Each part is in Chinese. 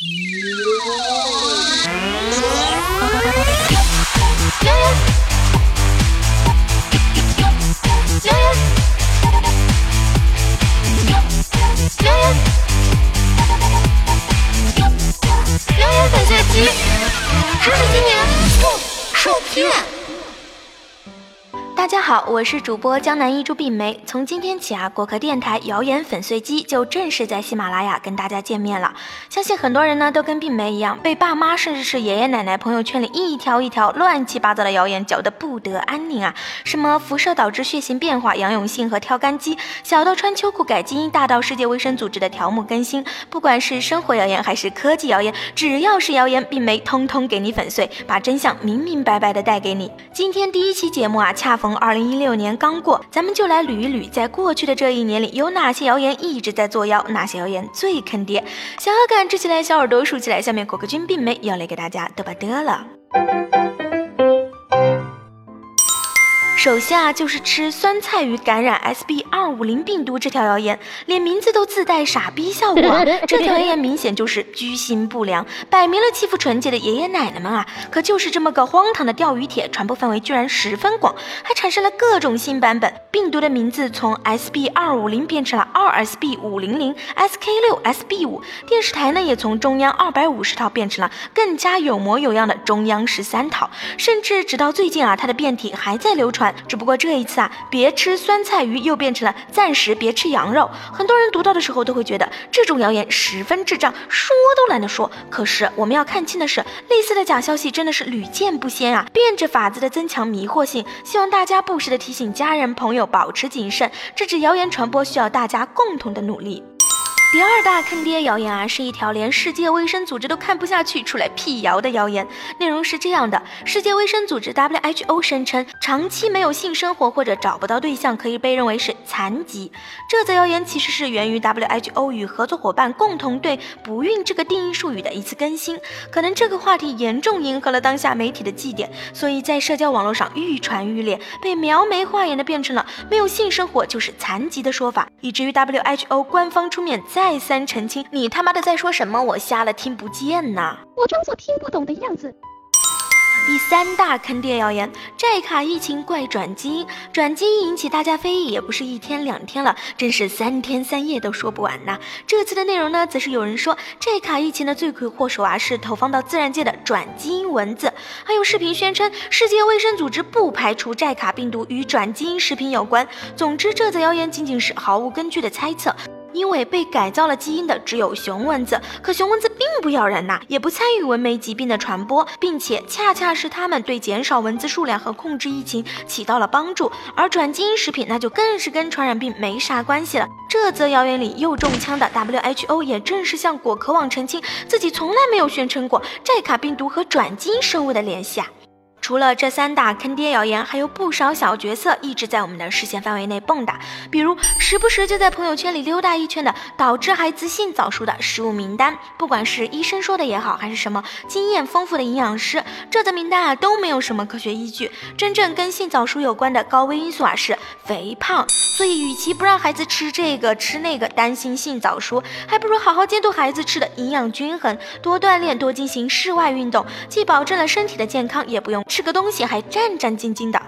加油！加油！加油！加油！等下期，他们今年后后天。大家好，我是主播江南一株碧梅。从今天起啊，果壳电台谣言粉碎机就正式在喜马拉雅跟大家见面了。相信很多人呢都跟碧梅一样，被爸妈甚至是爷爷奶奶朋友圈里一条一条乱七八糟的谣言搅得不得安宁啊！什么辐射导致血型变化、杨永信和跳杆机，小到穿秋裤改基因，大到世界卫生组织的条目更新，不管是生活谣言还是科技谣言，只要是谣言，碧梅通通给你粉碎，把真相明明白白的带给你。今天第一期节目啊，恰逢。二零一六年刚过，咱们就来捋一捋，在过去的这一年里，有哪些谣言一直在作妖，哪些谣言最坑爹？小耳杆支起来，小耳朵竖起来，下面果壳君并没要来给大家嘚吧嘚了。首先啊，就是吃酸菜鱼感染 S B 二五零病毒这条谣言，连名字都自带傻逼效果。这条谣言明显就是居心不良，摆明了欺负纯洁的爷爷奶奶们啊！可就是这么个荒唐的钓鱼帖，传播范围居然十分广，还产生了各种新版本。病毒的名字从 S B 二五零变成了二 S B 五零零 S K 六 S B 五。电视台呢，也从中央二百五十套变成了更加有模有样的中央十三套。甚至直到最近啊，它的变体还在流传。只不过这一次啊，别吃酸菜鱼又变成了暂时别吃羊肉。很多人读到的时候都会觉得这种谣言十分智障，说都懒得说。可是我们要看清的是，类似的假消息真的是屡见不鲜啊，变着法子的增强迷惑性。希望大家不时的提醒家人朋友保持谨慎，制止谣言传播需要大家共同的努力。第二大坑爹谣言啊，是一条连世界卫生组织都看不下去出来辟谣的谣言。内容是这样的：世界卫生组织 WHO 声称，长期没有性生活或者找不到对象可以被认为是残疾。这则谣言其实是源于 WHO 与合作伙伴共同对“不孕”这个定义术语的一次更新。可能这个话题严重迎合了当下媒体的祭点，所以在社交网络上愈传愈烈，被描眉画眼的变成了没有性生活就是残疾的说法，以至于 WHO 官方出面再。三澄清，你他妈的在说什么？我瞎了听不见呐！我装作听不懂的样子。第三大坑爹谣言：寨卡疫情怪转基因，转基因引起大家非议也不是一天两天了，真是三天三夜都说不完呐。这次的内容呢，则是有人说寨卡疫情的罪魁祸首啊是投放到自然界的转基因蚊子，还有视频宣称世界卫生组织不排除寨卡病毒与转基因食品有关。总之，这则谣言仅仅是毫无根据的猜测。因为被改造了基因的只有雄蚊子，可雄蚊子并不咬人呐，也不参与蚊媒疾病的传播，并且恰恰是它们对减少蚊子数量和控制疫情起到了帮助。而转基因食品那就更是跟传染病没啥关系了。这则谣言里又中枪的 WHO 也正是向果壳网澄清，自己从来没有宣称过寨卡病毒和转基因生物的联系啊。除了这三大坑爹谣言，还有不少小角色一直在我们的视线范围内蹦跶，比如时不时就在朋友圈里溜达一圈的导致孩子性早熟的食物名单，不管是医生说的也好，还是什么经验丰富的营养师，这则名单啊都没有什么科学依据。真正跟性早熟有关的高危因素啊是肥胖，所以与其不让孩子吃这个吃那个，担心性早熟，还不如好好监督孩子吃的营养均衡，多锻炼，多进行室外运动，既保证了身体的健康，也不用。吃个东西还战战兢兢的，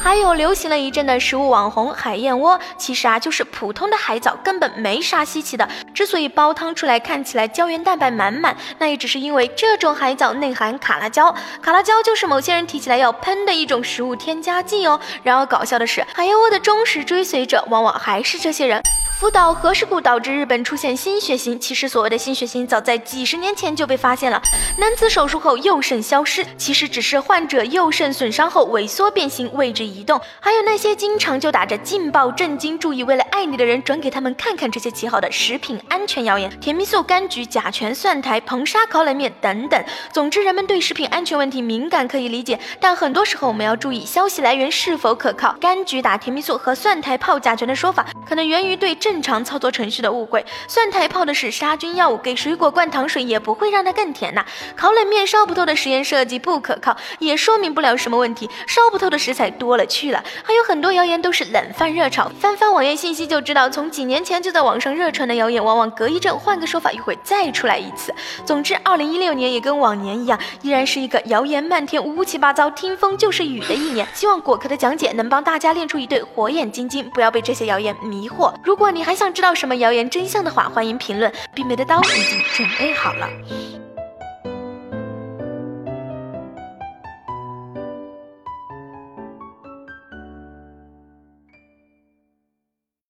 还有流行了一阵的食物网红海燕窝，其实啊就是普通的海藻，根本没啥稀奇的。之所以煲汤出来看起来胶原蛋白满满，那也只是因为这种海藻内含卡拉胶，卡拉胶就是某些人提起来要喷的一种食物添加剂哦。然而搞笑的是，海燕窝的忠实追随者往往还是这些人。福岛核事故导致日本出现新血型，其实所谓的新血型早在几十年前就被发现了。男子手术后右肾消失，其实只是患者右肾损伤后萎缩变形，位置移动。还有那些经常就打着劲爆、震惊、注意、为了爱你的人转给他们看看这些极好的食品安全谣言，甜蜜素、柑橘、甲醛、蒜苔、硼砂烤冷面等等。总之，人们对食品安全问题敏感可以理解，但很多时候我们要注意消息来源是否可靠。柑橘打甜蜜素和蒜苔泡甲醛的说法，可能源于对。正常操作程序的误会。蒜苔泡的是杀菌药物，给水果灌糖水也不会让它更甜呐。烤冷面烧不透的实验设计不可靠，也说明不了什么问题。烧不透的食材多了去了，还有很多谣言都是冷饭热炒。翻翻网页信息就知道，从几年前就在网上热传的谣言，往往隔一阵换个说法又会再出来一次。总之，二零一六年也跟往年一样，依然是一个谣言漫天、乌七八糟、听风就是雨的一年。希望果壳的讲解能帮大家练出一对火眼金睛，不要被这些谣言迷惑。如果你还想知道什么谣言真相的话，欢迎评论，冰梅的刀已经准备好了。